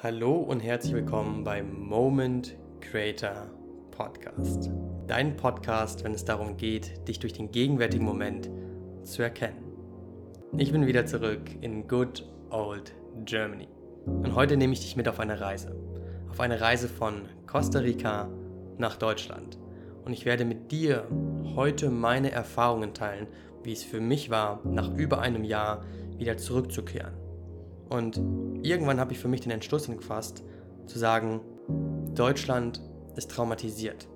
Hallo und herzlich willkommen beim Moment Creator Podcast. Dein Podcast, wenn es darum geht, dich durch den gegenwärtigen Moment zu erkennen. Ich bin wieder zurück in Good Old Germany. Und heute nehme ich dich mit auf eine Reise. Auf eine Reise von Costa Rica nach Deutschland. Und ich werde mit dir heute meine Erfahrungen teilen, wie es für mich war, nach über einem Jahr wieder zurückzukehren und irgendwann habe ich für mich den Entschluss gefasst, zu sagen, Deutschland ist traumatisiert.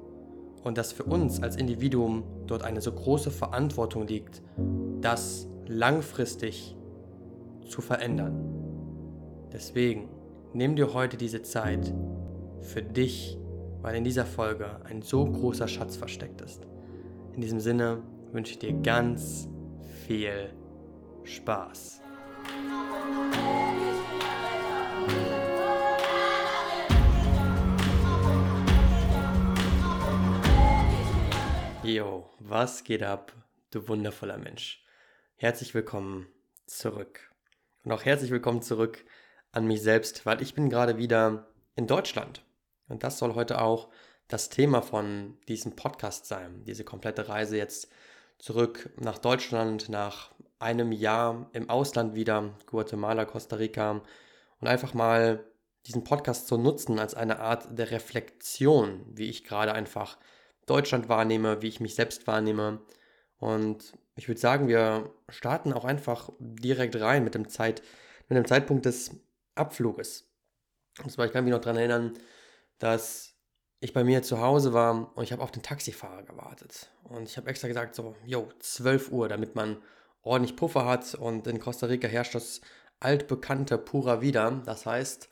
Und dass für uns als Individuum dort eine so große Verantwortung liegt, das langfristig zu verändern. Deswegen nimm dir heute diese Zeit für dich, weil in dieser Folge ein so großer Schatz versteckt ist. In diesem Sinne wünsche ich dir ganz viel Spaß. Jo, was geht ab, du wundervoller Mensch? Herzlich willkommen zurück. Und auch herzlich willkommen zurück an mich selbst, weil ich bin gerade wieder in Deutschland. Und das soll heute auch das Thema von diesem Podcast sein. Diese komplette Reise jetzt zurück nach Deutschland, nach einem Jahr im Ausland wieder, Guatemala, Costa Rica. Und einfach mal diesen Podcast zu nutzen als eine Art der Reflexion, wie ich gerade einfach Deutschland wahrnehme, wie ich mich selbst wahrnehme. Und ich würde sagen, wir starten auch einfach direkt rein mit dem, Zeit, mit dem Zeitpunkt des Abfluges. Und zwar, ich kann mich noch daran erinnern, dass ich bei mir zu Hause war und ich habe auf den Taxifahrer gewartet. Und ich habe extra gesagt, so, jo, 12 Uhr, damit man ordentlich Puffer hat. Und in Costa Rica herrscht das altbekannte Pura Vida. Das heißt,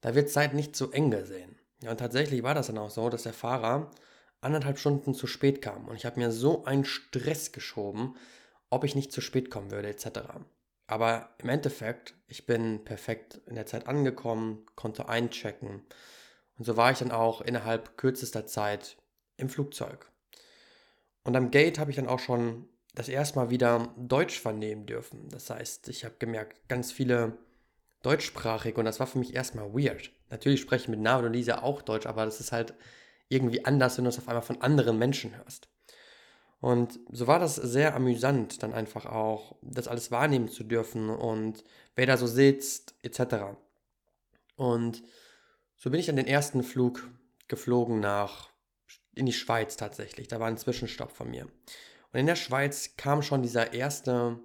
da wird Zeit nicht zu eng gesehen. Ja, und tatsächlich war das dann auch so, dass der Fahrer anderthalb Stunden zu spät kam. Und ich habe mir so einen Stress geschoben, ob ich nicht zu spät kommen würde, etc. Aber im Endeffekt, ich bin perfekt in der Zeit angekommen, konnte einchecken. Und so war ich dann auch innerhalb kürzester Zeit im Flugzeug. Und am Gate habe ich dann auch schon das erste Mal wieder Deutsch vernehmen dürfen. Das heißt, ich habe gemerkt, ganz viele deutschsprachige und das war für mich erstmal weird. Natürlich spreche ich mit Navid und Lisa auch Deutsch, aber das ist halt irgendwie anders, wenn du es auf einmal von anderen Menschen hörst. Und so war das sehr amüsant, dann einfach auch das alles wahrnehmen zu dürfen und wer da so sitzt, etc. Und so bin ich an den ersten Flug geflogen nach in die Schweiz tatsächlich. Da war ein Zwischenstopp von mir. Und in der Schweiz kam schon dieser erste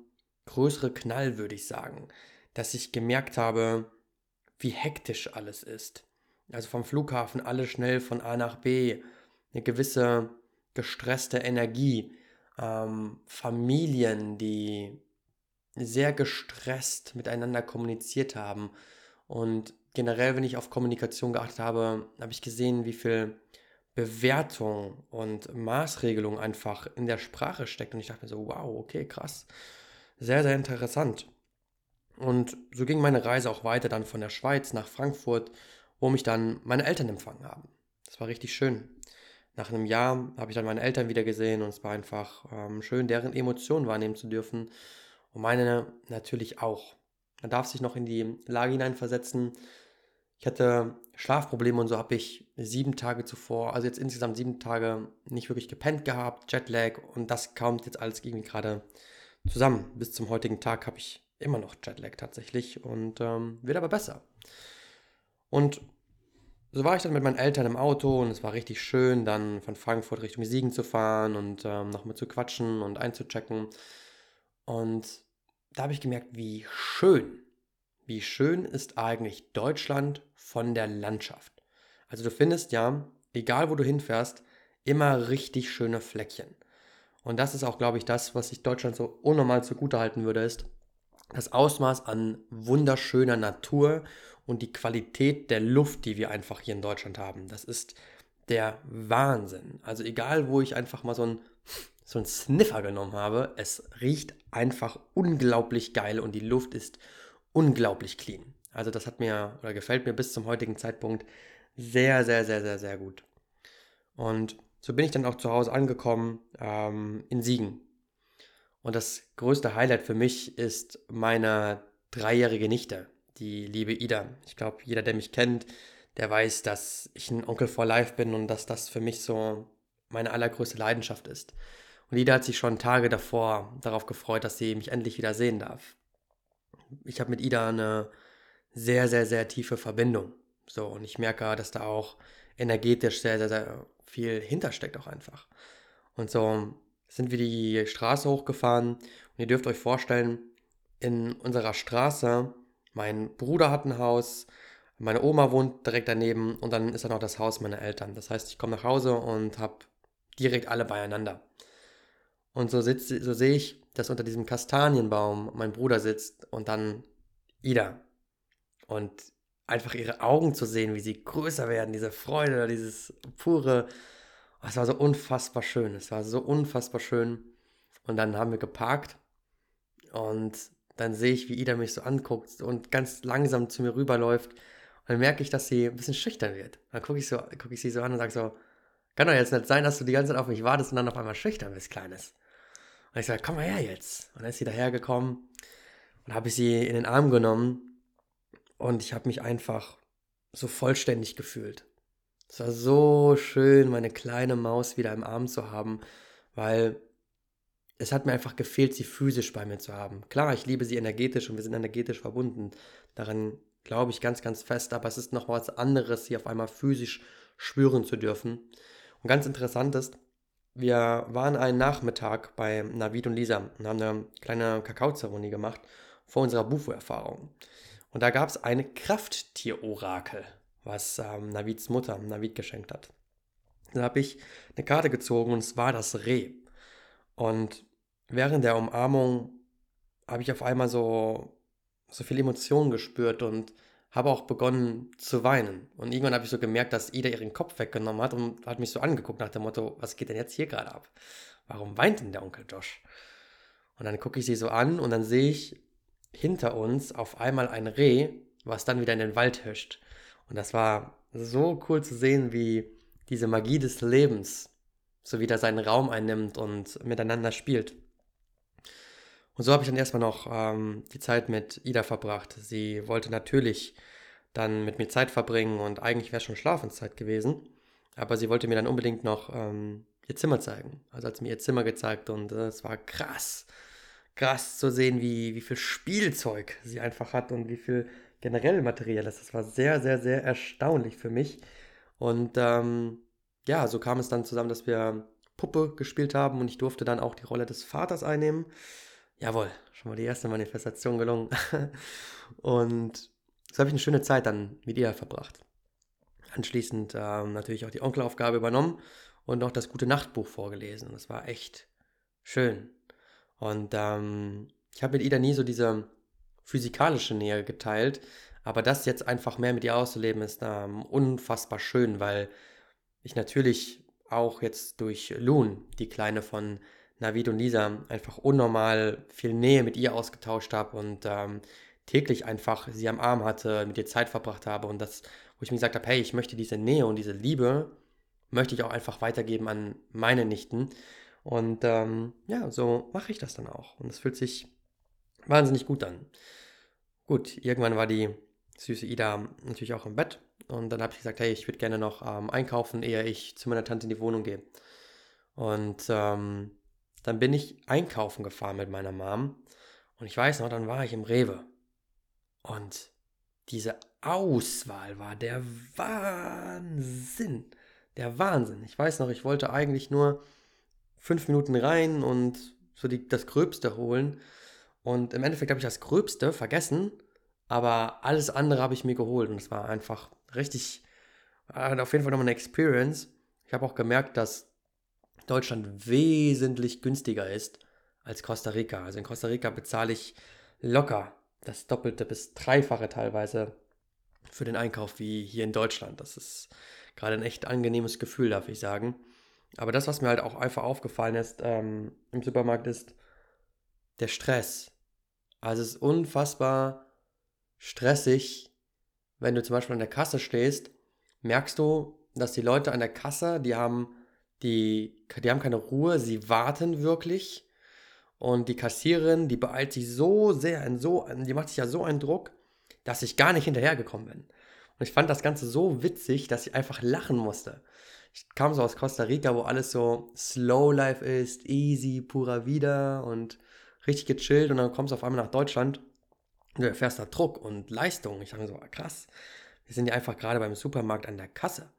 größere Knall, würde ich sagen, dass ich gemerkt habe, wie hektisch alles ist also vom Flughafen alle schnell von A nach B, eine gewisse gestresste Energie, ähm, Familien, die sehr gestresst miteinander kommuniziert haben. Und generell, wenn ich auf Kommunikation geachtet habe, habe ich gesehen, wie viel Bewertung und Maßregelung einfach in der Sprache steckt. Und ich dachte mir so, wow, okay, krass. Sehr, sehr interessant. Und so ging meine Reise auch weiter dann von der Schweiz nach Frankfurt wo mich dann meine Eltern empfangen haben. Das war richtig schön. Nach einem Jahr habe ich dann meine Eltern wieder gesehen und es war einfach ähm, schön, deren Emotionen wahrnehmen zu dürfen und meine natürlich auch. Man darf sich noch in die Lage hineinversetzen. Ich hatte Schlafprobleme und so habe ich sieben Tage zuvor, also jetzt insgesamt sieben Tage nicht wirklich gepennt gehabt, Jetlag und das kommt jetzt alles irgendwie gerade zusammen. Bis zum heutigen Tag habe ich immer noch Jetlag tatsächlich und ähm, wird aber besser. Und so war ich dann mit meinen Eltern im Auto und es war richtig schön, dann von Frankfurt Richtung Siegen zu fahren und ähm, nochmal zu quatschen und einzuchecken. Und da habe ich gemerkt, wie schön, wie schön ist eigentlich Deutschland von der Landschaft. Also du findest ja, egal wo du hinfährst, immer richtig schöne Fleckchen. Und das ist auch, glaube ich, das, was ich Deutschland so unnormal zugute halten würde, ist das Ausmaß an wunderschöner Natur und die Qualität der Luft, die wir einfach hier in Deutschland haben. Das ist der Wahnsinn. Also egal, wo ich einfach mal so ein so einen Sniffer genommen habe, es riecht einfach unglaublich geil und die Luft ist unglaublich clean. Also das hat mir oder gefällt mir bis zum heutigen Zeitpunkt sehr, sehr, sehr, sehr, sehr gut. Und so bin ich dann auch zu Hause angekommen ähm, in Siegen. Und das größte Highlight für mich ist meine dreijährige Nichte die liebe Ida. Ich glaube, jeder, der mich kennt, der weiß, dass ich ein Onkel for Life bin und dass das für mich so meine allergrößte Leidenschaft ist. Und Ida hat sich schon Tage davor darauf gefreut, dass sie mich endlich wieder sehen darf. Ich habe mit Ida eine sehr, sehr, sehr tiefe Verbindung. So, und ich merke, dass da auch energetisch sehr, sehr, sehr viel hintersteckt auch einfach. Und so sind wir die Straße hochgefahren und ihr dürft euch vorstellen, in unserer Straße, mein Bruder hat ein Haus, meine Oma wohnt direkt daneben und dann ist da noch das Haus meiner Eltern. Das heißt, ich komme nach Hause und habe direkt alle beieinander. Und so, so sehe ich, dass unter diesem Kastanienbaum mein Bruder sitzt und dann Ida. Und einfach ihre Augen zu sehen, wie sie größer werden, diese Freude, dieses pure, oh, es war so unfassbar schön, es war so unfassbar schön. Und dann haben wir geparkt und dann sehe ich, wie Ida mich so anguckt und ganz langsam zu mir rüberläuft. Und dann merke ich, dass sie ein bisschen schüchtern wird. Dann gucke ich, so, guck ich sie so an und sage so, kann doch jetzt nicht sein, dass du die ganze Zeit auf mich wartest und dann auf einmal schüchtern bist, Kleines. Und ich sage, komm mal her jetzt. Und dann ist sie dahergekommen und habe ich sie in den Arm genommen und ich habe mich einfach so vollständig gefühlt. Es war so schön, meine kleine Maus wieder im Arm zu haben, weil es hat mir einfach gefehlt, sie physisch bei mir zu haben. Klar, ich liebe sie energetisch und wir sind energetisch verbunden. Daran glaube ich ganz, ganz fest, aber es ist noch was anderes, sie auf einmal physisch spüren zu dürfen. Und ganz interessant ist, wir waren einen Nachmittag bei Navid und Lisa und haben eine kleine Kakaozeremonie gemacht vor unserer Bufo-Erfahrung. Und da gab es eine Krafttier-Orakel, was ähm, Navids Mutter Navid geschenkt hat. Da habe ich eine Karte gezogen und es war das Reh. Und während der Umarmung habe ich auf einmal so, so viel Emotionen gespürt und habe auch begonnen zu weinen. Und irgendwann habe ich so gemerkt, dass Ida ihren Kopf weggenommen hat und hat mich so angeguckt nach dem Motto, was geht denn jetzt hier gerade ab? Warum weint denn der Onkel Josh? Und dann gucke ich sie so an und dann sehe ich hinter uns auf einmal ein Reh, was dann wieder in den Wald hüscht. Und das war so cool zu sehen, wie diese Magie des Lebens so wieder seinen Raum einnimmt und miteinander spielt. Und so habe ich dann erstmal noch ähm, die Zeit mit Ida verbracht. Sie wollte natürlich dann mit mir Zeit verbringen und eigentlich wäre schon Schlafenszeit gewesen. Aber sie wollte mir dann unbedingt noch ähm, ihr Zimmer zeigen. Also hat sie mir ihr Zimmer gezeigt und äh, es war krass krass zu sehen, wie, wie viel Spielzeug sie einfach hat und wie viel generell Material ist. Das war sehr, sehr, sehr erstaunlich für mich. Und ähm, ja, so kam es dann zusammen, dass wir Puppe gespielt haben und ich durfte dann auch die Rolle des Vaters einnehmen. Jawohl, schon mal die erste Manifestation gelungen. und so habe ich eine schöne Zeit dann mit ihr verbracht. Anschließend ähm, natürlich auch die Onkelaufgabe übernommen und noch das gute Nachtbuch vorgelesen. Das war echt schön. Und ähm, ich habe mit Ida nie so diese physikalische Nähe geteilt, aber das jetzt einfach mehr mit ihr auszuleben ist ähm, unfassbar schön, weil ich natürlich auch jetzt durch Loon, die Kleine von Navid und Lisa, einfach unnormal viel Nähe mit ihr ausgetauscht habe und ähm, täglich einfach sie am Arm hatte, mit ihr Zeit verbracht habe und das, wo ich mir gesagt habe, hey, ich möchte diese Nähe und diese Liebe, möchte ich auch einfach weitergeben an meine Nichten. Und ähm, ja, so mache ich das dann auch. Und es fühlt sich wahnsinnig gut an. Gut, irgendwann war die süße Ida natürlich auch im Bett. Und dann habe ich gesagt, hey, ich würde gerne noch ähm, einkaufen, ehe ich zu meiner Tante in die Wohnung gehe. Und ähm, dann bin ich einkaufen gefahren mit meiner Mom. Und ich weiß noch, dann war ich im Rewe. Und diese Auswahl war der Wahnsinn. Der Wahnsinn. Ich weiß noch, ich wollte eigentlich nur fünf Minuten rein und so die, das Gröbste holen. Und im Endeffekt habe ich das Gröbste vergessen, aber alles andere habe ich mir geholt. Und es war einfach richtig, auf jeden Fall nochmal eine Experience. Ich habe auch gemerkt, dass Deutschland wesentlich günstiger ist als Costa Rica. Also in Costa Rica bezahle ich locker das Doppelte bis Dreifache teilweise für den Einkauf wie hier in Deutschland. Das ist gerade ein echt angenehmes Gefühl, darf ich sagen. Aber das, was mir halt auch einfach aufgefallen ist ähm, im Supermarkt, ist der Stress. Also es ist unfassbar stressig, wenn du zum Beispiel an der Kasse stehst, merkst du, dass die Leute an der Kasse, die haben, die, die haben keine Ruhe, sie warten wirklich. Und die Kassiererin, die beeilt sich so sehr, in so, die macht sich ja so einen Druck, dass ich gar nicht hinterhergekommen bin. Und ich fand das Ganze so witzig, dass ich einfach lachen musste. Ich kam so aus Costa Rica, wo alles so Slow Life ist, easy, pura vida und richtig gechillt. Und dann kommst du auf einmal nach Deutschland du erfährst da Druck und Leistung. Ich dachte so, ah, krass, wir sind ja einfach gerade beim Supermarkt an der Kasse.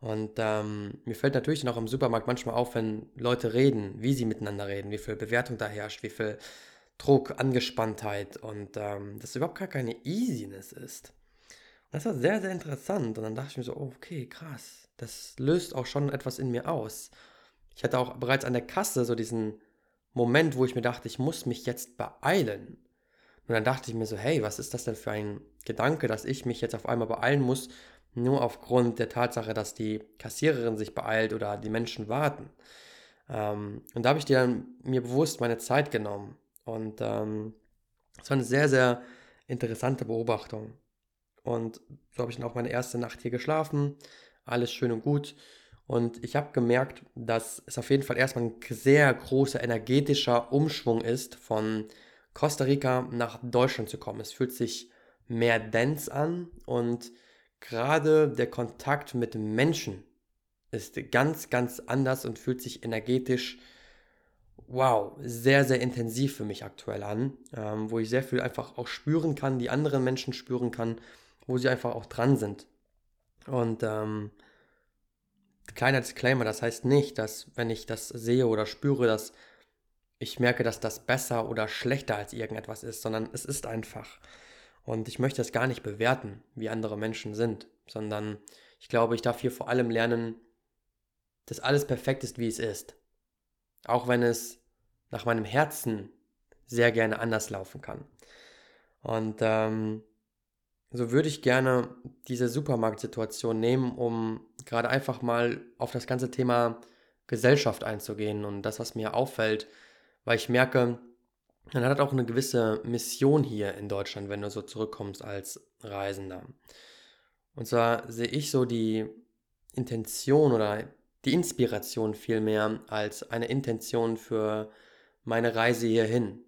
Und ähm, mir fällt natürlich noch im Supermarkt manchmal auf, wenn Leute reden, wie sie miteinander reden, wie viel Bewertung da herrscht, wie viel Druck, Angespanntheit und ähm, dass überhaupt gar keine Easiness ist. Und das war sehr, sehr interessant. Und dann dachte ich mir so, oh, okay, krass. Das löst auch schon etwas in mir aus. Ich hatte auch bereits an der Kasse so diesen Moment, wo ich mir dachte, ich muss mich jetzt beeilen. Und dann dachte ich mir so, hey, was ist das denn für ein Gedanke, dass ich mich jetzt auf einmal beeilen muss, nur aufgrund der Tatsache, dass die Kassiererin sich beeilt oder die Menschen warten. Ähm, und da habe ich dir dann mir bewusst meine Zeit genommen. Und ähm, war eine sehr, sehr interessante Beobachtung. Und so habe ich dann auch meine erste Nacht hier geschlafen. Alles schön und gut. Und ich habe gemerkt, dass es auf jeden Fall erstmal ein sehr großer energetischer Umschwung ist, von Costa Rica nach Deutschland zu kommen. Es fühlt sich mehr dense an und gerade der Kontakt mit Menschen ist ganz, ganz anders und fühlt sich energetisch, wow, sehr, sehr intensiv für mich aktuell an, ähm, wo ich sehr viel einfach auch spüren kann, die anderen Menschen spüren kann, wo sie einfach auch dran sind. Und ähm, kleiner Disclaimer, das heißt nicht, dass wenn ich das sehe oder spüre, dass ich merke, dass das besser oder schlechter als irgendetwas ist, sondern es ist einfach. Und ich möchte es gar nicht bewerten, wie andere Menschen sind, sondern ich glaube, ich darf hier vor allem lernen, dass alles perfekt ist, wie es ist. Auch wenn es nach meinem Herzen sehr gerne anders laufen kann. Und ähm, so würde ich gerne diese Supermarktsituation nehmen, um gerade einfach mal auf das ganze Thema Gesellschaft einzugehen und das, was mir auffällt, weil ich merke, man hat auch eine gewisse Mission hier in Deutschland, wenn du so zurückkommst als Reisender. Und zwar sehe ich so die Intention oder die Inspiration vielmehr als eine Intention für meine Reise hierhin.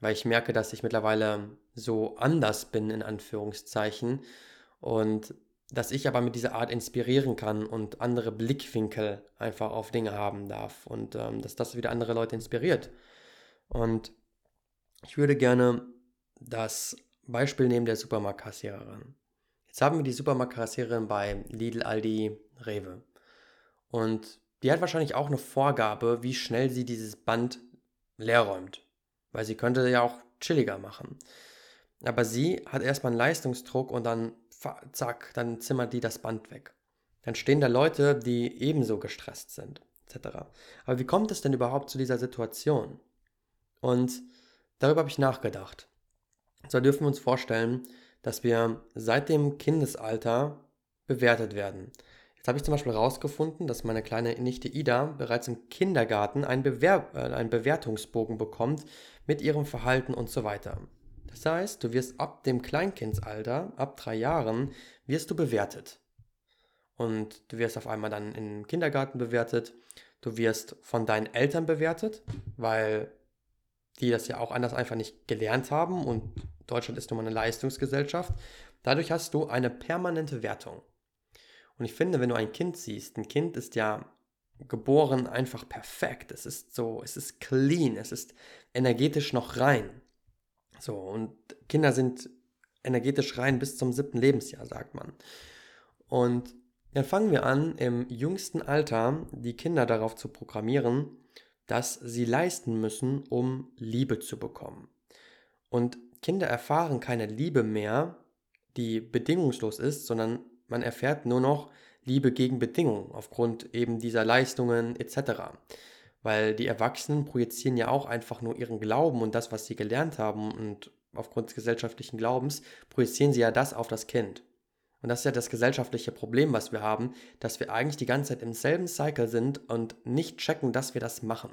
Weil ich merke, dass ich mittlerweile so anders bin, in Anführungszeichen. Und dass ich aber mit dieser Art inspirieren kann und andere Blickwinkel einfach auf Dinge haben darf. Und ähm, dass das wieder andere Leute inspiriert. Und ich würde gerne das Beispiel nehmen der Supermarktkassiererin. Jetzt haben wir die Supermarktkassiererin bei Lidl, Aldi, Rewe. Und die hat wahrscheinlich auch eine Vorgabe, wie schnell sie dieses Band leer räumt. Weil sie könnte ja auch chilliger machen. Aber sie hat erstmal einen Leistungsdruck und dann zack, dann zimmert die das Band weg. Dann stehen da Leute, die ebenso gestresst sind, etc. Aber wie kommt es denn überhaupt zu dieser Situation? Und darüber habe ich nachgedacht. So dürfen wir uns vorstellen, dass wir seit dem Kindesalter bewertet werden. Jetzt habe ich zum Beispiel herausgefunden, dass meine kleine Nichte Ida bereits im Kindergarten einen, Bewer äh, einen Bewertungsbogen bekommt mit ihrem Verhalten und so weiter. Das heißt, du wirst ab dem Kleinkindsalter, ab drei Jahren, wirst du bewertet. Und du wirst auf einmal dann im Kindergarten bewertet. Du wirst von deinen Eltern bewertet, weil die das ja auch anders einfach nicht gelernt haben und Deutschland ist nun mal eine Leistungsgesellschaft. Dadurch hast du eine permanente Wertung. Und ich finde, wenn du ein Kind siehst, ein Kind ist ja geboren einfach perfekt. Es ist so, es ist clean, es ist energetisch noch rein. So, und Kinder sind energetisch rein bis zum siebten Lebensjahr, sagt man. Und dann fangen wir an, im jüngsten Alter die Kinder darauf zu programmieren, dass sie leisten müssen, um Liebe zu bekommen. Und Kinder erfahren keine Liebe mehr, die bedingungslos ist, sondern man erfährt nur noch Liebe gegen Bedingungen aufgrund eben dieser Leistungen etc. Weil die Erwachsenen projizieren ja auch einfach nur ihren Glauben und das, was sie gelernt haben und aufgrund des gesellschaftlichen Glaubens projizieren sie ja das auf das Kind. Und das ist ja das gesellschaftliche Problem, was wir haben, dass wir eigentlich die ganze Zeit im selben Cycle sind und nicht checken, dass wir das machen.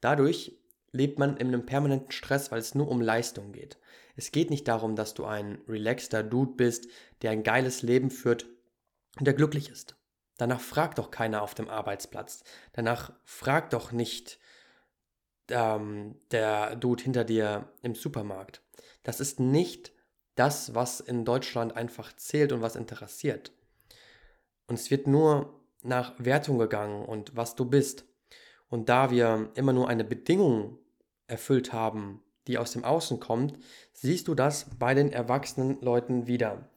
Dadurch lebt man in einem permanenten Stress, weil es nur um Leistung geht. Es geht nicht darum, dass du ein relaxter Dude bist, der ein geiles Leben führt und der glücklich ist. Danach fragt doch keiner auf dem Arbeitsplatz. Danach fragt doch nicht ähm, der Dude hinter dir im Supermarkt. Das ist nicht das, was in Deutschland einfach zählt und was interessiert. Und es wird nur nach Wertung gegangen und was du bist. Und da wir immer nur eine Bedingung erfüllt haben, die aus dem Außen kommt, siehst du das bei den erwachsenen Leuten wieder.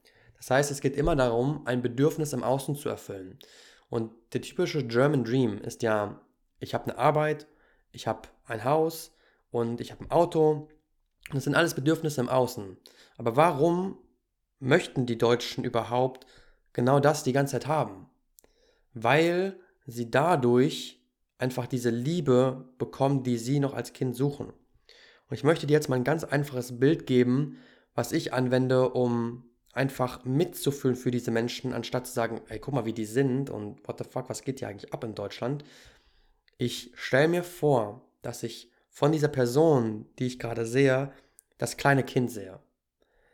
Das heißt, es geht immer darum, ein Bedürfnis im Außen zu erfüllen. Und der typische German Dream ist ja, ich habe eine Arbeit, ich habe ein Haus und ich habe ein Auto. Das sind alles Bedürfnisse im Außen. Aber warum möchten die Deutschen überhaupt genau das die ganze Zeit haben? Weil sie dadurch einfach diese Liebe bekommen, die sie noch als Kind suchen. Und ich möchte dir jetzt mal ein ganz einfaches Bild geben, was ich anwende, um einfach mitzufühlen für diese Menschen, anstatt zu sagen, ey, guck mal, wie die sind und what the fuck, was geht hier eigentlich ab in Deutschland? Ich stelle mir vor, dass ich von dieser Person, die ich gerade sehe, das kleine Kind sehe.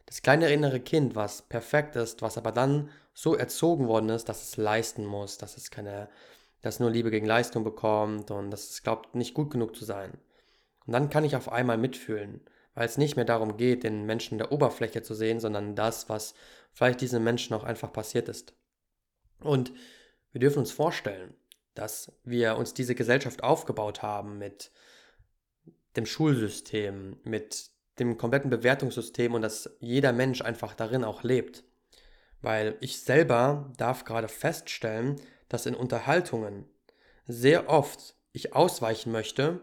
Das kleine innere Kind, was perfekt ist, was aber dann so erzogen worden ist, dass es leisten muss, dass es keine, dass nur Liebe gegen Leistung bekommt und dass es glaubt, nicht gut genug zu sein. Und dann kann ich auf einmal mitfühlen, weil es nicht mehr darum geht, den Menschen der Oberfläche zu sehen, sondern das, was vielleicht diesen Menschen auch einfach passiert ist. Und wir dürfen uns vorstellen, dass wir uns diese Gesellschaft aufgebaut haben mit dem Schulsystem, mit dem kompletten Bewertungssystem und dass jeder Mensch einfach darin auch lebt. Weil ich selber darf gerade feststellen, dass in Unterhaltungen sehr oft ich ausweichen möchte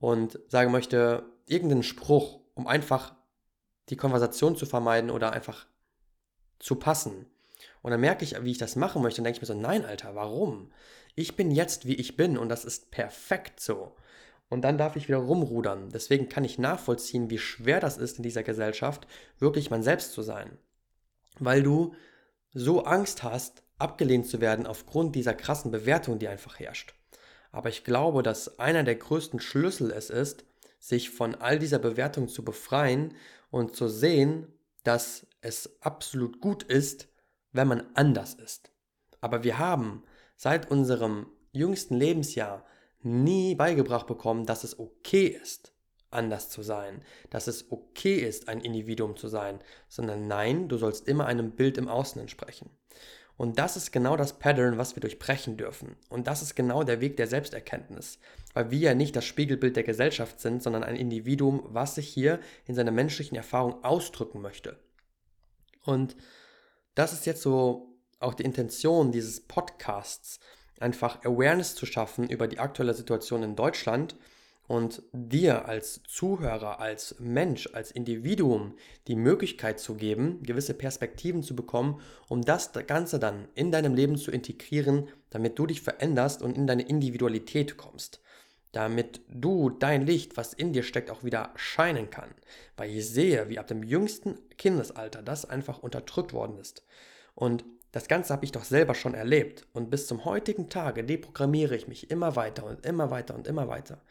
und sagen möchte, irgendeinen Spruch, um einfach die Konversation zu vermeiden oder einfach zu passen. Und dann merke ich, wie ich das machen möchte und denke ich mir so, nein, Alter, warum? Ich bin jetzt, wie ich bin und das ist perfekt so. Und dann darf ich wieder rumrudern. Deswegen kann ich nachvollziehen, wie schwer das ist in dieser Gesellschaft, wirklich man selbst zu sein. Weil du so Angst hast, abgelehnt zu werden aufgrund dieser krassen Bewertung, die einfach herrscht. Aber ich glaube, dass einer der größten Schlüssel es ist, sich von all dieser Bewertung zu befreien und zu sehen, dass es absolut gut ist, wenn man anders ist. Aber wir haben seit unserem jüngsten Lebensjahr nie beigebracht bekommen, dass es okay ist, anders zu sein, dass es okay ist, ein Individuum zu sein, sondern nein, du sollst immer einem Bild im Außen entsprechen. Und das ist genau das Pattern, was wir durchbrechen dürfen. Und das ist genau der Weg der Selbsterkenntnis. Weil wir ja nicht das Spiegelbild der Gesellschaft sind, sondern ein Individuum, was sich hier in seiner menschlichen Erfahrung ausdrücken möchte. Und das ist jetzt so auch die Intention dieses Podcasts, einfach Awareness zu schaffen über die aktuelle Situation in Deutschland und dir als Zuhörer, als Mensch, als Individuum die Möglichkeit zu geben, gewisse Perspektiven zu bekommen, um das Ganze dann in deinem Leben zu integrieren, damit du dich veränderst und in deine Individualität kommst. Damit du dein Licht, was in dir steckt, auch wieder scheinen kann. Weil ich sehe, wie ab dem jüngsten Kindesalter das einfach unterdrückt worden ist. Und das Ganze habe ich doch selber schon erlebt. Und bis zum heutigen Tage deprogrammiere ich mich immer weiter und immer weiter und immer weiter.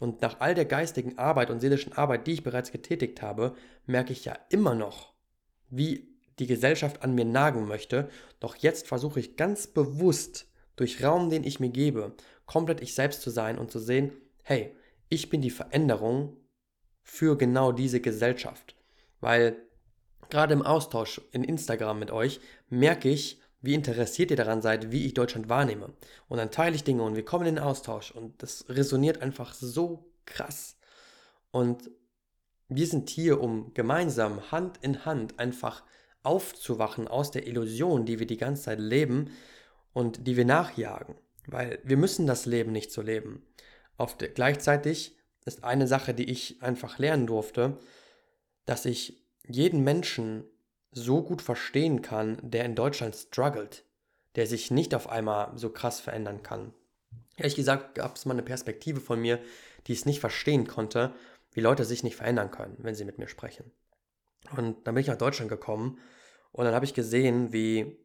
Und nach all der geistigen Arbeit und seelischen Arbeit, die ich bereits getätigt habe, merke ich ja immer noch, wie die Gesellschaft an mir nagen möchte. Doch jetzt versuche ich ganz bewusst, durch Raum, den ich mir gebe, komplett ich selbst zu sein und zu sehen, hey, ich bin die Veränderung für genau diese Gesellschaft. Weil gerade im Austausch in Instagram mit euch merke ich, wie interessiert ihr daran seid, wie ich Deutschland wahrnehme. Und dann teile ich Dinge und wir kommen in den Austausch und das resoniert einfach so krass. Und wir sind hier, um gemeinsam Hand in Hand einfach aufzuwachen aus der Illusion, die wir die ganze Zeit leben und die wir nachjagen. Weil wir müssen das Leben nicht so leben. Auf der, gleichzeitig ist eine Sache, die ich einfach lernen durfte, dass ich jeden Menschen so gut verstehen kann, der in Deutschland struggelt, der sich nicht auf einmal so krass verändern kann. Ehrlich gesagt gab es mal eine Perspektive von mir, die es nicht verstehen konnte, wie Leute sich nicht verändern können, wenn sie mit mir sprechen. Und dann bin ich nach Deutschland gekommen und dann habe ich gesehen, wie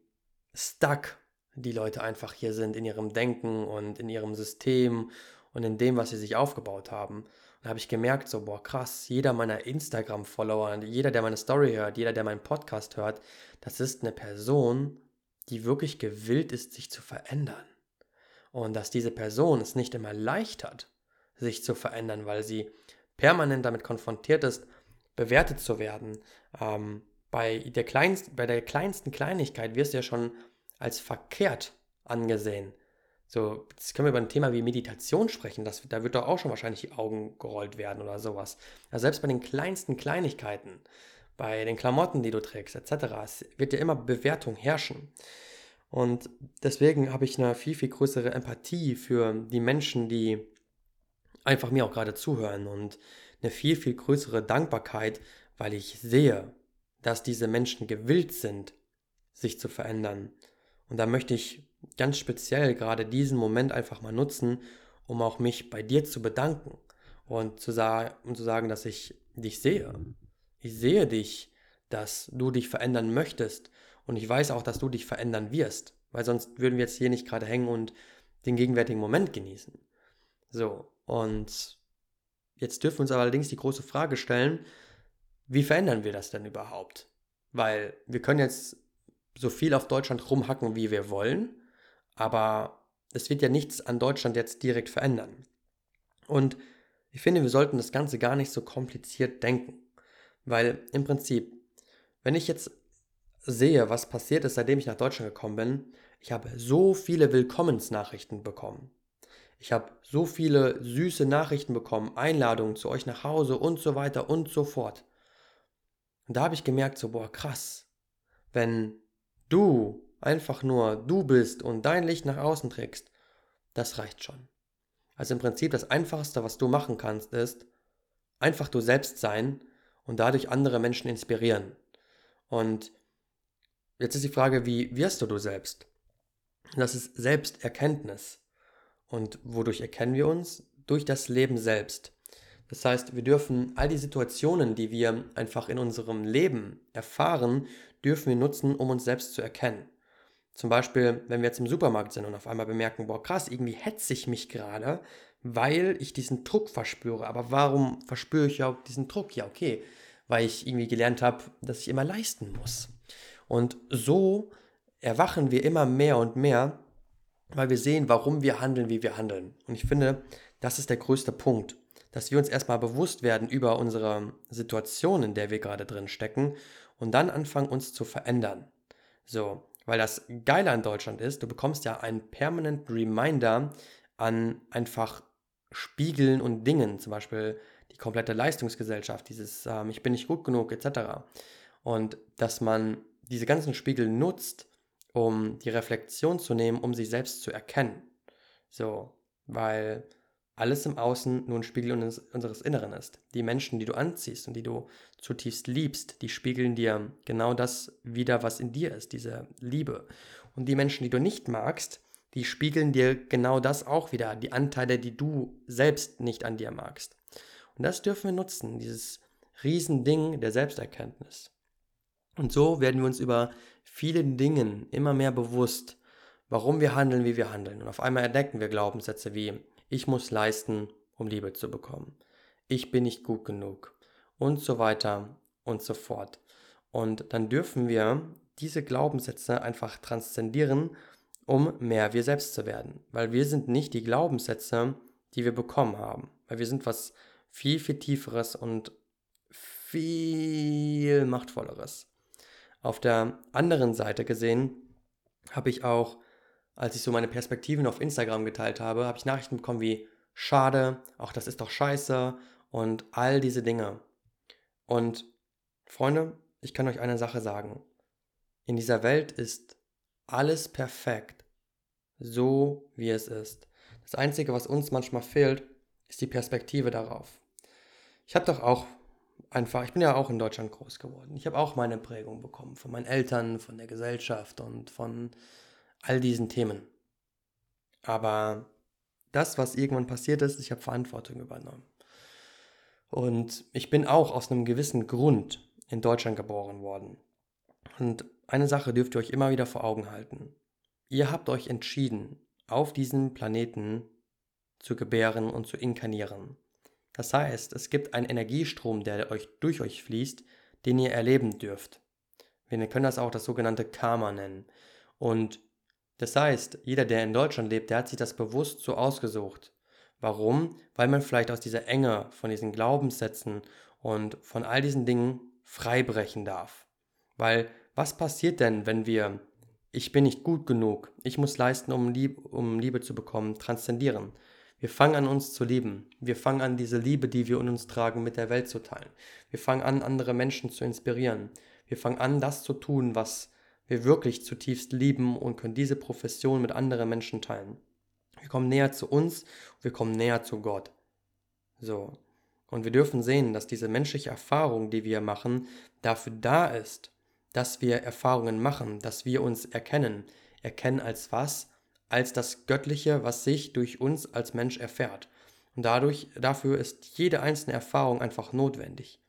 stuck die Leute einfach hier sind in ihrem Denken und in ihrem System und in dem, was sie sich aufgebaut haben. Da habe ich gemerkt, so, boah, krass, jeder meiner Instagram-Follower, jeder, der meine Story hört, jeder, der meinen Podcast hört, das ist eine Person, die wirklich gewillt ist, sich zu verändern. Und dass diese Person es nicht immer leicht hat, sich zu verändern, weil sie permanent damit konfrontiert ist, bewertet zu werden, ähm, bei der, kleinsten, bei der kleinsten Kleinigkeit wirst du ja schon als verkehrt angesehen. So, jetzt können wir über ein Thema wie Meditation sprechen. Das, da wird doch auch schon wahrscheinlich die Augen gerollt werden oder sowas. Also selbst bei den kleinsten Kleinigkeiten, bei den Klamotten, die du trägst, etc., es wird ja immer Bewertung herrschen. Und deswegen habe ich eine viel, viel größere Empathie für die Menschen, die einfach mir auch gerade zuhören und eine viel, viel größere Dankbarkeit, weil ich sehe, dass diese Menschen gewillt sind, sich zu verändern. Und da möchte ich ganz speziell gerade diesen Moment einfach mal nutzen, um auch mich bei dir zu bedanken und zu, und zu sagen, dass ich dich sehe. Ich sehe dich, dass du dich verändern möchtest und ich weiß auch, dass du dich verändern wirst, weil sonst würden wir jetzt hier nicht gerade hängen und den gegenwärtigen Moment genießen. So, und jetzt dürfen wir uns allerdings die große Frage stellen, wie verändern wir das denn überhaupt? Weil wir können jetzt so viel auf Deutschland rumhacken, wie wir wollen, aber es wird ja nichts an Deutschland jetzt direkt verändern. Und ich finde, wir sollten das Ganze gar nicht so kompliziert denken, weil im Prinzip, wenn ich jetzt sehe, was passiert ist, seitdem ich nach Deutschland gekommen bin, ich habe so viele Willkommensnachrichten bekommen. Ich habe so viele süße Nachrichten bekommen, Einladungen zu euch nach Hause und so weiter und so fort. Und da habe ich gemerkt, so, boah, krass, wenn du einfach nur du bist und dein Licht nach außen trägst, das reicht schon. Also im Prinzip das Einfachste, was du machen kannst, ist einfach du selbst sein und dadurch andere Menschen inspirieren. Und jetzt ist die Frage, wie wirst du du selbst? Das ist Selbsterkenntnis. Und wodurch erkennen wir uns? Durch das Leben selbst. Das heißt, wir dürfen all die Situationen, die wir einfach in unserem Leben erfahren, dürfen wir nutzen, um uns selbst zu erkennen. Zum Beispiel, wenn wir jetzt im Supermarkt sind und auf einmal bemerken, boah, krass, irgendwie hetze ich mich gerade, weil ich diesen Druck verspüre. Aber warum verspüre ich ja diesen Druck? Ja, okay, weil ich irgendwie gelernt habe, dass ich immer leisten muss. Und so erwachen wir immer mehr und mehr, weil wir sehen, warum wir handeln, wie wir handeln. Und ich finde, das ist der größte Punkt, dass wir uns erstmal bewusst werden über unsere Situation, in der wir gerade drin stecken und dann anfangen, uns zu verändern. So, weil das Geile an Deutschland ist, du bekommst ja einen permanent Reminder an einfach Spiegeln und Dingen, zum Beispiel die komplette Leistungsgesellschaft, dieses ähm, Ich bin nicht gut genug etc. Und dass man diese ganzen Spiegel nutzt, um die Reflexion zu nehmen, um sich selbst zu erkennen. So, weil alles im Außen nur ein Spiegel unseres Inneren ist. Die Menschen, die du anziehst und die du zutiefst liebst, die spiegeln dir genau das wieder, was in dir ist, diese Liebe. Und die Menschen, die du nicht magst, die spiegeln dir genau das auch wieder, die Anteile, die du selbst nicht an dir magst. Und das dürfen wir nutzen, dieses Riesending der Selbsterkenntnis. Und so werden wir uns über viele Dinge immer mehr bewusst, warum wir handeln, wie wir handeln. Und auf einmal entdecken wir Glaubenssätze wie ich muss leisten, um Liebe zu bekommen. Ich bin nicht gut genug. Und so weiter und so fort. Und dann dürfen wir diese Glaubenssätze einfach transzendieren, um mehr wir selbst zu werden. Weil wir sind nicht die Glaubenssätze, die wir bekommen haben. Weil wir sind was viel, viel tieferes und viel machtvolleres. Auf der anderen Seite gesehen habe ich auch als ich so meine Perspektiven auf Instagram geteilt habe, habe ich Nachrichten bekommen wie schade, auch das ist doch scheiße und all diese Dinge. Und Freunde, ich kann euch eine Sache sagen. In dieser Welt ist alles perfekt, so wie es ist. Das Einzige, was uns manchmal fehlt, ist die Perspektive darauf. Ich habe doch auch einfach, ich bin ja auch in Deutschland groß geworden. Ich habe auch meine Prägung bekommen von meinen Eltern, von der Gesellschaft und von all diesen Themen. Aber das, was irgendwann passiert ist, ich habe Verantwortung übernommen. Und ich bin auch aus einem gewissen Grund in Deutschland geboren worden. Und eine Sache dürft ihr euch immer wieder vor Augen halten. Ihr habt euch entschieden, auf diesem Planeten zu gebären und zu inkarnieren. Das heißt, es gibt einen Energiestrom, der euch durch euch fließt, den ihr erleben dürft. Wir können das auch das sogenannte Karma nennen. Und das heißt, jeder, der in Deutschland lebt, der hat sich das bewusst so ausgesucht. Warum? Weil man vielleicht aus dieser Enge von diesen Glaubenssätzen und von all diesen Dingen freibrechen darf. Weil was passiert denn, wenn wir ich bin nicht gut genug, ich muss leisten, um, Lieb um Liebe zu bekommen, transzendieren? Wir fangen an, uns zu lieben. Wir fangen an, diese Liebe, die wir in uns tragen, mit der Welt zu teilen. Wir fangen an, andere Menschen zu inspirieren. Wir fangen an, das zu tun, was wir wirklich zutiefst lieben und können diese Profession mit anderen Menschen teilen. Wir kommen näher zu uns, wir kommen näher zu Gott. So. Und wir dürfen sehen, dass diese menschliche Erfahrung, die wir machen, dafür da ist, dass wir Erfahrungen machen, dass wir uns erkennen. Erkennen als was? Als das Göttliche, was sich durch uns als Mensch erfährt. Und dadurch, dafür ist jede einzelne Erfahrung einfach notwendig.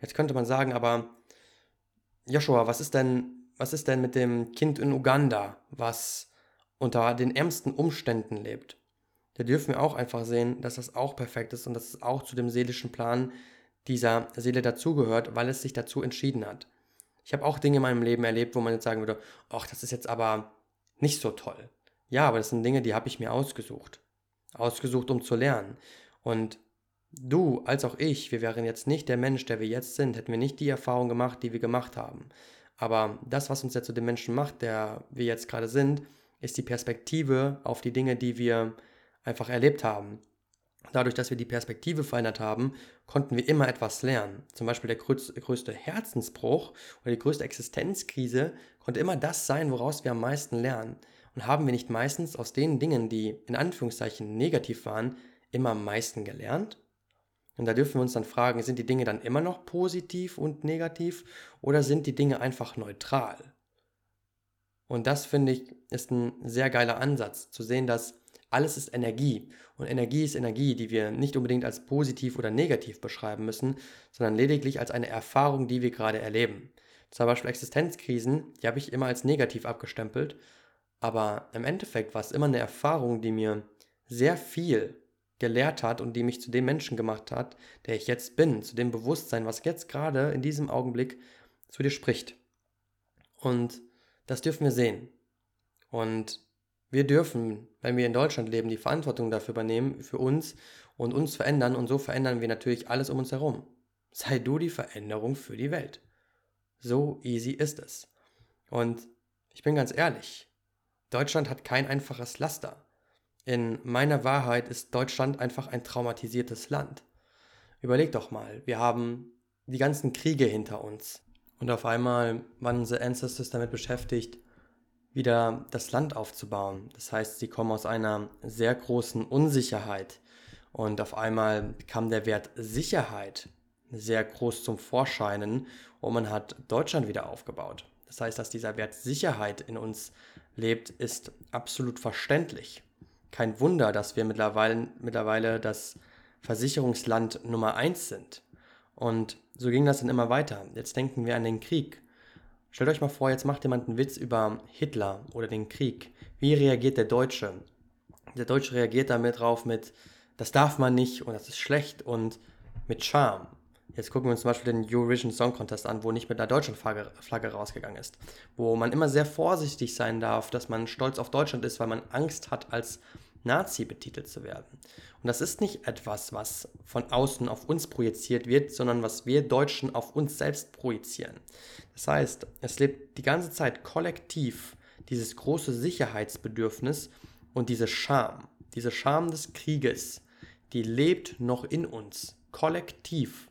Jetzt könnte man sagen, aber Joshua, was ist denn, was ist denn mit dem Kind in Uganda, was unter den ärmsten Umständen lebt? Da dürfen wir auch einfach sehen, dass das auch perfekt ist und dass es auch zu dem seelischen Plan dieser Seele dazugehört, weil es sich dazu entschieden hat. Ich habe auch Dinge in meinem Leben erlebt, wo man jetzt sagen würde, ach, das ist jetzt aber nicht so toll. Ja, aber das sind Dinge, die habe ich mir ausgesucht. Ausgesucht, um zu lernen. Und du als auch ich, wir wären jetzt nicht der Mensch, der wir jetzt sind, hätten wir nicht die Erfahrung gemacht, die wir gemacht haben. Aber das, was uns jetzt zu dem Menschen macht, der wir jetzt gerade sind, ist die Perspektive auf die Dinge, die wir einfach erlebt haben. Dadurch, dass wir die Perspektive verändert haben, konnten wir immer etwas lernen. Zum Beispiel der größte Herzensbruch oder die größte Existenzkrise konnte immer das sein, woraus wir am meisten lernen. Und haben wir nicht meistens aus den Dingen, die in Anführungszeichen negativ waren, immer am meisten gelernt? Und da dürfen wir uns dann fragen, sind die Dinge dann immer noch positiv und negativ oder sind die Dinge einfach neutral? Und das finde ich ist ein sehr geiler Ansatz, zu sehen, dass alles ist Energie. Und Energie ist Energie, die wir nicht unbedingt als positiv oder negativ beschreiben müssen, sondern lediglich als eine Erfahrung, die wir gerade erleben. Zum Beispiel Existenzkrisen, die habe ich immer als negativ abgestempelt, aber im Endeffekt war es immer eine Erfahrung, die mir sehr viel gelehrt hat und die mich zu dem Menschen gemacht hat, der ich jetzt bin, zu dem Bewusstsein, was jetzt gerade in diesem Augenblick zu dir spricht. Und das dürfen wir sehen. Und wir dürfen, wenn wir in Deutschland leben, die Verantwortung dafür übernehmen, für uns und uns verändern und so verändern wir natürlich alles um uns herum. Sei du die Veränderung für die Welt. So easy ist es. Und ich bin ganz ehrlich, Deutschland hat kein einfaches Laster. In meiner Wahrheit ist Deutschland einfach ein traumatisiertes Land. Überleg doch mal, wir haben die ganzen Kriege hinter uns. Und auf einmal waren unsere Ancestors damit beschäftigt, wieder das Land aufzubauen. Das heißt, sie kommen aus einer sehr großen Unsicherheit und auf einmal kam der Wert Sicherheit sehr groß zum Vorscheinen und man hat Deutschland wieder aufgebaut. Das heißt, dass dieser Wert Sicherheit in uns lebt, ist absolut verständlich. Kein Wunder, dass wir mittlerweile, mittlerweile das Versicherungsland Nummer eins sind. Und so ging das dann immer weiter. Jetzt denken wir an den Krieg. Stellt euch mal vor, jetzt macht jemand einen Witz über Hitler oder den Krieg. Wie reagiert der Deutsche? Der Deutsche reagiert damit drauf mit, das darf man nicht und das ist schlecht und mit Charme. Jetzt gucken wir uns zum Beispiel den Eurovision Song Contest an, wo nicht mit einer deutschen Flagge, Flagge rausgegangen ist. Wo man immer sehr vorsichtig sein darf, dass man stolz auf Deutschland ist, weil man Angst hat, als Nazi betitelt zu werden. Und das ist nicht etwas, was von außen auf uns projiziert wird, sondern was wir Deutschen auf uns selbst projizieren. Das heißt, es lebt die ganze Zeit kollektiv dieses große Sicherheitsbedürfnis und diese Scham, diese Scham des Krieges, die lebt noch in uns, kollektiv.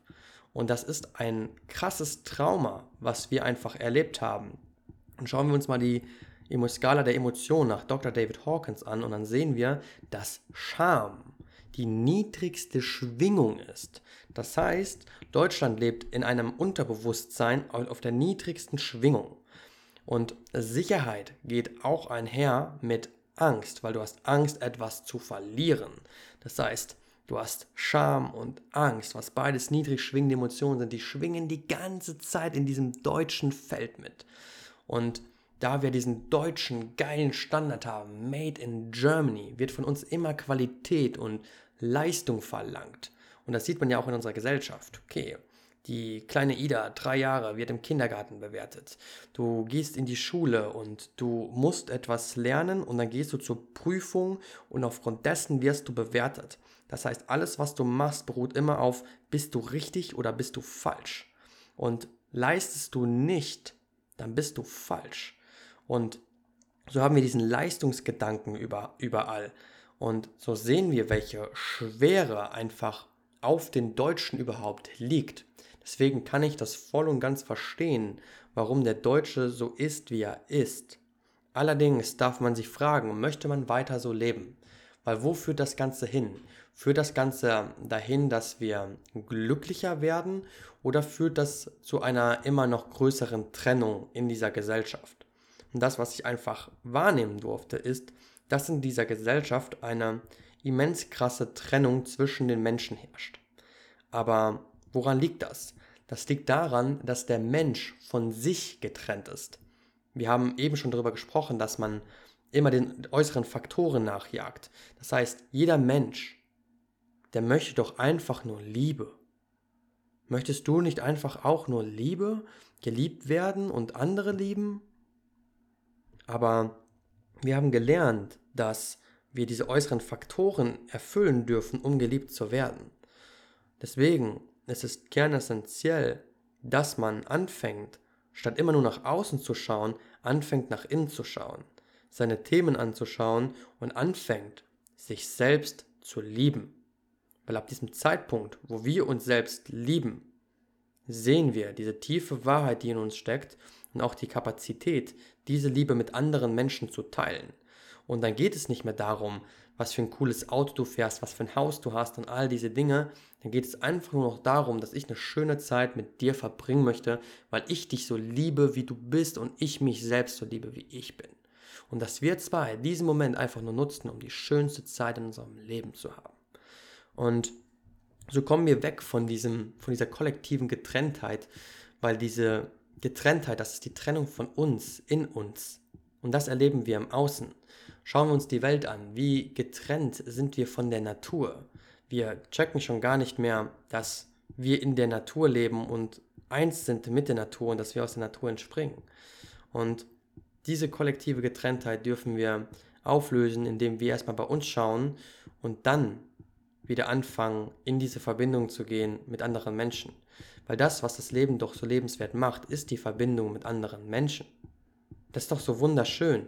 Und das ist ein krasses Trauma, was wir einfach erlebt haben. Und schauen wir uns mal die Skala der Emotionen nach Dr. David Hawkins an und dann sehen wir, dass Scham die niedrigste Schwingung ist. Das heißt, Deutschland lebt in einem Unterbewusstsein auf der niedrigsten Schwingung. Und Sicherheit geht auch einher mit Angst, weil du hast Angst, etwas zu verlieren. Das heißt, du hast Scham und Angst, was beides niedrig schwingende Emotionen sind, die schwingen die ganze Zeit in diesem deutschen Feld mit. Und da wir diesen deutschen geilen Standard haben, Made in Germany, wird von uns immer Qualität und Leistung verlangt. Und das sieht man ja auch in unserer Gesellschaft. Okay, die kleine Ida, drei Jahre, wird im Kindergarten bewertet. Du gehst in die Schule und du musst etwas lernen und dann gehst du zur Prüfung und aufgrund dessen wirst du bewertet. Das heißt, alles, was du machst, beruht immer auf, bist du richtig oder bist du falsch. Und leistest du nicht dann bist du falsch. Und so haben wir diesen Leistungsgedanken über, überall. Und so sehen wir, welche Schwere einfach auf den Deutschen überhaupt liegt. Deswegen kann ich das voll und ganz verstehen, warum der Deutsche so ist, wie er ist. Allerdings darf man sich fragen, möchte man weiter so leben? Weil wo führt das Ganze hin? Führt das Ganze dahin, dass wir glücklicher werden oder führt das zu einer immer noch größeren Trennung in dieser Gesellschaft? Und das, was ich einfach wahrnehmen durfte, ist, dass in dieser Gesellschaft eine immens krasse Trennung zwischen den Menschen herrscht. Aber woran liegt das? Das liegt daran, dass der Mensch von sich getrennt ist. Wir haben eben schon darüber gesprochen, dass man immer den äußeren Faktoren nachjagt. Das heißt, jeder Mensch, der möchte doch einfach nur Liebe. Möchtest du nicht einfach auch nur Liebe, geliebt werden und andere lieben? Aber wir haben gelernt, dass wir diese äußeren Faktoren erfüllen dürfen, um geliebt zu werden. Deswegen ist es kernessentiell, dass man anfängt, statt immer nur nach außen zu schauen, anfängt nach innen zu schauen, seine Themen anzuschauen und anfängt, sich selbst zu lieben. Weil ab diesem Zeitpunkt, wo wir uns selbst lieben, sehen wir diese tiefe Wahrheit, die in uns steckt und auch die Kapazität, diese Liebe mit anderen Menschen zu teilen. Und dann geht es nicht mehr darum, was für ein cooles Auto du fährst, was für ein Haus du hast und all diese Dinge. Dann geht es einfach nur noch darum, dass ich eine schöne Zeit mit dir verbringen möchte, weil ich dich so liebe, wie du bist und ich mich selbst so liebe, wie ich bin. Und dass wir zwei diesen Moment einfach nur nutzen, um die schönste Zeit in unserem Leben zu haben. Und so kommen wir weg von diesem, von dieser kollektiven Getrenntheit, weil diese Getrenntheit, das ist die Trennung von uns, in uns. Und das erleben wir im Außen. Schauen wir uns die Welt an. Wie getrennt sind wir von der Natur? Wir checken schon gar nicht mehr, dass wir in der Natur leben und eins sind mit der Natur und dass wir aus der Natur entspringen. Und diese kollektive Getrenntheit dürfen wir auflösen, indem wir erstmal bei uns schauen und dann wieder anfangen, in diese Verbindung zu gehen mit anderen Menschen. Weil das, was das Leben doch so lebenswert macht, ist die Verbindung mit anderen Menschen. Das ist doch so wunderschön.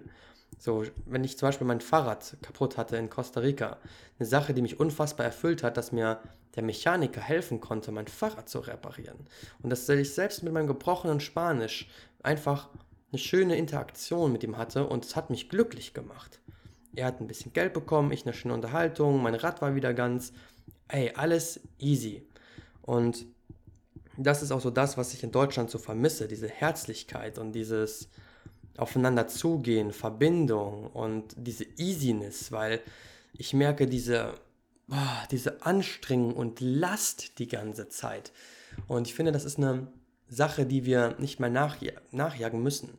So, wenn ich zum Beispiel mein Fahrrad kaputt hatte in Costa Rica, eine Sache, die mich unfassbar erfüllt hat, dass mir der Mechaniker helfen konnte, mein Fahrrad zu reparieren. Und dass ich selbst mit meinem gebrochenen Spanisch einfach eine schöne Interaktion mit ihm hatte und es hat mich glücklich gemacht. Er hat ein bisschen Geld bekommen, ich eine schöne Unterhaltung, mein Rad war wieder ganz, ey, alles easy. Und das ist auch so das, was ich in Deutschland so vermisse, diese Herzlichkeit und dieses, aufeinander zugehen, Verbindung und diese Easiness, weil ich merke diese, oh, diese Anstrengung und Last die ganze Zeit. Und ich finde, das ist eine Sache, die wir nicht mehr nachja nachjagen müssen.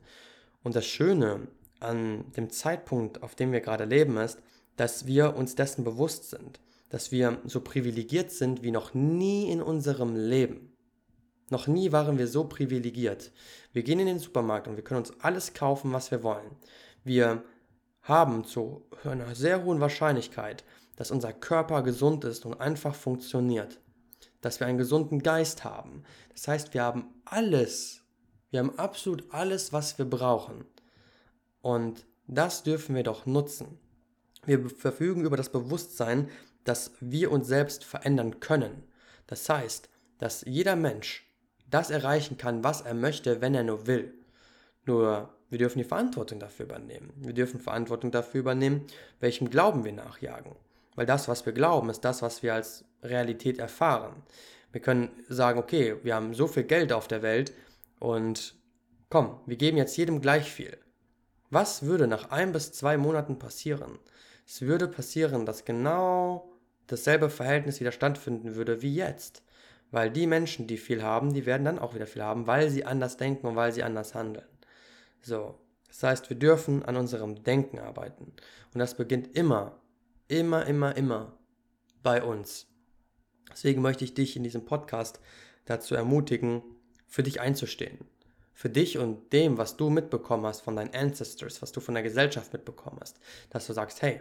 Und das Schöne an dem Zeitpunkt, auf dem wir gerade leben, ist, dass wir uns dessen bewusst sind, dass wir so privilegiert sind wie noch nie in unserem Leben. Noch nie waren wir so privilegiert. Wir gehen in den Supermarkt und wir können uns alles kaufen, was wir wollen. Wir haben zu einer sehr hohen Wahrscheinlichkeit, dass unser Körper gesund ist und einfach funktioniert. Dass wir einen gesunden Geist haben. Das heißt, wir haben alles. Wir haben absolut alles, was wir brauchen. Und das dürfen wir doch nutzen. Wir verfügen über das Bewusstsein, dass wir uns selbst verändern können. Das heißt, dass jeder Mensch das erreichen kann, was er möchte, wenn er nur will. Nur wir dürfen die Verantwortung dafür übernehmen. Wir dürfen Verantwortung dafür übernehmen, welchem Glauben wir nachjagen. Weil das, was wir glauben, ist das, was wir als Realität erfahren. Wir können sagen, okay, wir haben so viel Geld auf der Welt und komm, wir geben jetzt jedem gleich viel. Was würde nach ein bis zwei Monaten passieren? Es würde passieren, dass genau dasselbe Verhältnis wieder stattfinden würde wie jetzt. Weil die Menschen, die viel haben, die werden dann auch wieder viel haben, weil sie anders denken und weil sie anders handeln. So, das heißt, wir dürfen an unserem Denken arbeiten. Und das beginnt immer, immer, immer, immer bei uns. Deswegen möchte ich dich in diesem Podcast dazu ermutigen, für dich einzustehen. Für dich und dem, was du mitbekommen hast von deinen Ancestors, was du von der Gesellschaft mitbekommen hast. Dass du sagst, hey,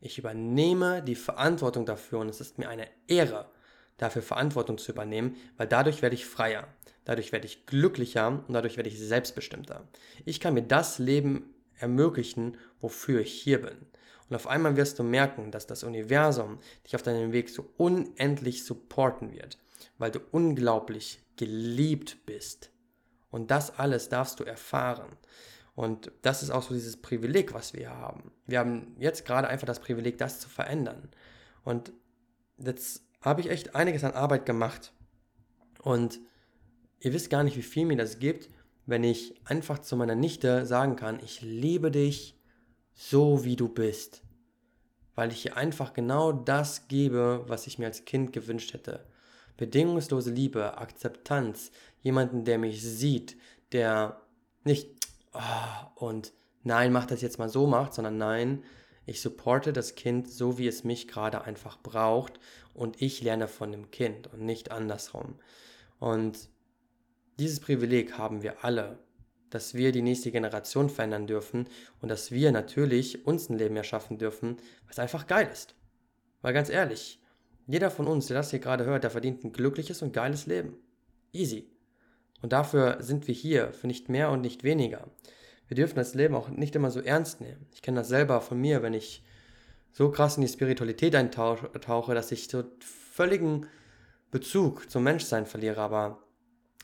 ich übernehme die Verantwortung dafür und es ist mir eine Ehre, dafür Verantwortung zu übernehmen, weil dadurch werde ich freier, dadurch werde ich glücklicher und dadurch werde ich selbstbestimmter. Ich kann mir das Leben ermöglichen, wofür ich hier bin. Und auf einmal wirst du merken, dass das Universum dich auf deinem Weg so unendlich supporten wird, weil du unglaublich geliebt bist. Und das alles darfst du erfahren. Und das ist auch so dieses Privileg, was wir haben. Wir haben jetzt gerade einfach das Privileg, das zu verändern. Und jetzt habe ich echt einiges an Arbeit gemacht. Und ihr wisst gar nicht, wie viel mir das gibt, wenn ich einfach zu meiner Nichte sagen kann, ich liebe dich so, wie du bist. Weil ich ihr einfach genau das gebe, was ich mir als Kind gewünscht hätte. Bedingungslose Liebe, Akzeptanz, jemanden, der mich sieht, der nicht oh, und nein, mach das jetzt mal so macht, sondern nein, ich supporte das Kind so, wie es mich gerade einfach braucht und ich lerne von dem Kind und nicht andersrum. Und dieses Privileg haben wir alle, dass wir die nächste Generation verändern dürfen und dass wir natürlich uns ein Leben erschaffen dürfen, was einfach geil ist. Weil ganz ehrlich, jeder von uns, der das hier gerade hört, der verdient ein glückliches und geiles Leben. Easy. Und dafür sind wir hier, für nicht mehr und nicht weniger. Wir dürfen das Leben auch nicht immer so ernst nehmen. Ich kenne das selber von mir, wenn ich so krass in die Spiritualität eintauche, dass ich so völligen Bezug zum Menschsein verliere. Aber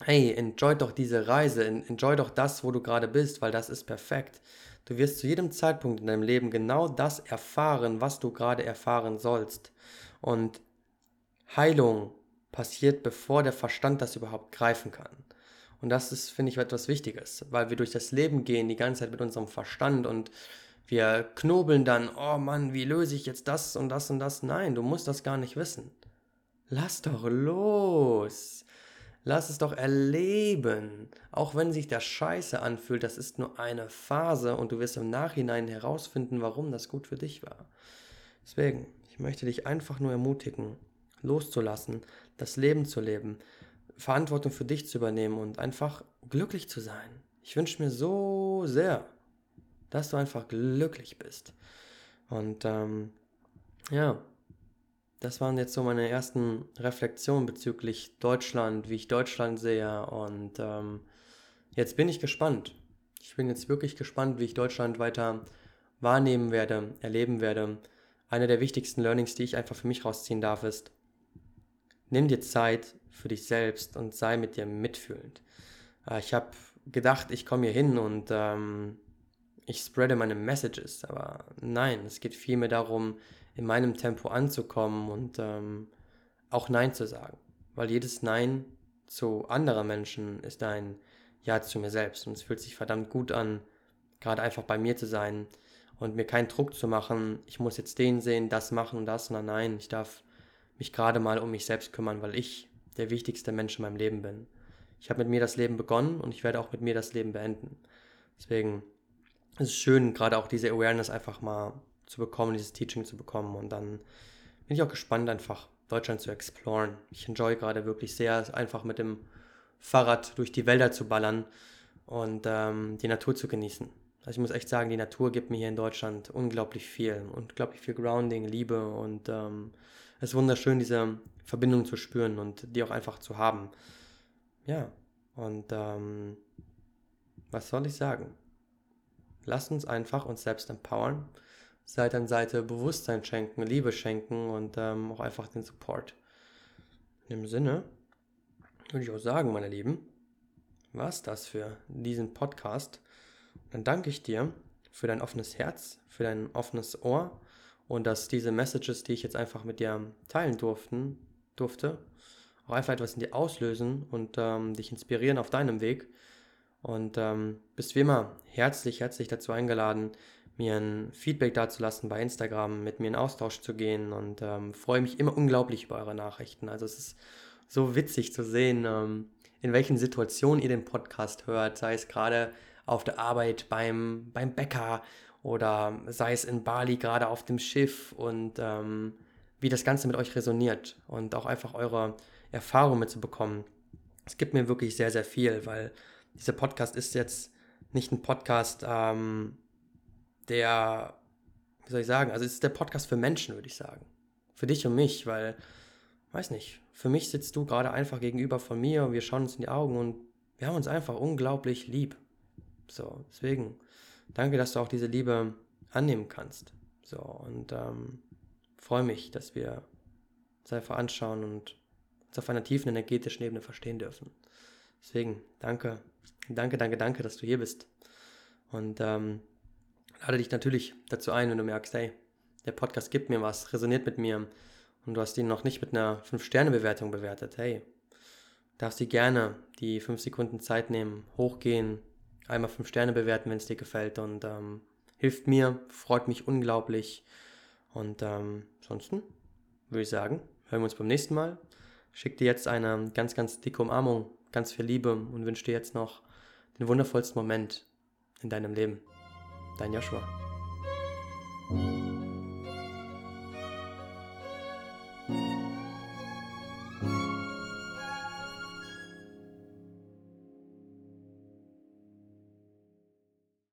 hey, enjoy doch diese Reise, enjoy doch das, wo du gerade bist, weil das ist perfekt. Du wirst zu jedem Zeitpunkt in deinem Leben genau das erfahren, was du gerade erfahren sollst. Und Heilung passiert, bevor der Verstand das überhaupt greifen kann. Und das ist, finde ich, etwas Wichtiges, weil wir durch das Leben gehen, die ganze Zeit mit unserem Verstand und wir knobeln dann, oh Mann, wie löse ich jetzt das und das und das? Nein, du musst das gar nicht wissen. Lass doch los. Lass es doch erleben. Auch wenn sich das scheiße anfühlt, das ist nur eine Phase und du wirst im Nachhinein herausfinden, warum das gut für dich war. Deswegen, ich möchte dich einfach nur ermutigen, loszulassen, das Leben zu leben, Verantwortung für dich zu übernehmen und einfach glücklich zu sein. Ich wünsche mir so sehr, dass du einfach glücklich bist. Und ähm, ja, das waren jetzt so meine ersten Reflexionen bezüglich Deutschland, wie ich Deutschland sehe. Und ähm, jetzt bin ich gespannt. Ich bin jetzt wirklich gespannt, wie ich Deutschland weiter wahrnehmen werde, erleben werde. Einer der wichtigsten Learnings, die ich einfach für mich rausziehen darf, ist, nimm dir Zeit für dich selbst und sei mit dir mitfühlend. Äh, ich habe gedacht, ich komme hier hin und ähm, ich spreade meine Messages, aber nein, es geht vielmehr darum, in meinem Tempo anzukommen und ähm, auch Nein zu sagen. Weil jedes Nein zu anderen Menschen ist ein Ja zu mir selbst und es fühlt sich verdammt gut an, gerade einfach bei mir zu sein und mir keinen Druck zu machen, ich muss jetzt den sehen, das machen und das, sondern nein, ich darf mich gerade mal um mich selbst kümmern, weil ich der wichtigste Mensch in meinem Leben bin. Ich habe mit mir das Leben begonnen und ich werde auch mit mir das Leben beenden. Deswegen ist es schön, gerade auch diese Awareness einfach mal zu bekommen, dieses Teaching zu bekommen. Und dann bin ich auch gespannt, einfach Deutschland zu exploren. Ich enjoy gerade wirklich sehr, einfach mit dem Fahrrad durch die Wälder zu ballern und ähm, die Natur zu genießen. Also ich muss echt sagen, die Natur gibt mir hier in Deutschland unglaublich viel, unglaublich viel Grounding, Liebe und ähm, es ist wunderschön, diese Verbindung zu spüren und die auch einfach zu haben. Ja, und ähm, was soll ich sagen? Lasst uns einfach uns selbst empowern, Seite an Seite Bewusstsein schenken, Liebe schenken und ähm, auch einfach den Support. In dem Sinne würde ich auch sagen, meine Lieben, was das für diesen Podcast. Dann danke ich dir für dein offenes Herz, für dein offenes Ohr und dass diese Messages, die ich jetzt einfach mit dir teilen durften, durfte, auch einfach etwas in dir auslösen und ähm, dich inspirieren auf deinem Weg. Und ähm, bist wie immer herzlich, herzlich dazu eingeladen, mir ein Feedback dazulassen bei Instagram, mit mir in Austausch zu gehen und ähm, freue mich immer unglaublich über eure Nachrichten. Also es ist so witzig zu sehen, ähm, in welchen Situationen ihr den Podcast hört, sei es gerade auf der Arbeit, beim, beim Bäcker oder sei es in Bali gerade auf dem Schiff und ähm, wie das Ganze mit euch resoniert und auch einfach eure Erfahrung mitzubekommen. Es gibt mir wirklich sehr, sehr viel, weil dieser Podcast ist jetzt nicht ein Podcast, ähm, der, wie soll ich sagen, also es ist der Podcast für Menschen, würde ich sagen. Für dich und mich, weil weiß nicht, für mich sitzt du gerade einfach gegenüber von mir und wir schauen uns in die Augen und wir haben uns einfach unglaublich lieb. So, deswegen, danke, dass du auch diese Liebe annehmen kannst. So, und ähm, freue mich, dass wir uns einfach anschauen und uns auf einer tiefen energetischen Ebene verstehen dürfen. Deswegen, danke, danke, danke, danke, dass du hier bist. Und ähm, lade dich natürlich dazu ein, wenn du merkst, hey, der Podcast gibt mir was, resoniert mit mir und du hast ihn noch nicht mit einer 5-Sterne-Bewertung bewertet, hey, darfst du gerne die 5 Sekunden Zeit nehmen, hochgehen, einmal 5 Sterne bewerten, wenn es dir gefällt und ähm, hilft mir, freut mich unglaublich. Und ähm, ansonsten würde ich sagen, hören wir uns beim nächsten Mal. Schick dir jetzt eine ganz, ganz dicke Umarmung, ganz viel Liebe und wünsche dir jetzt noch den wundervollsten Moment in deinem Leben. Dein Joshua.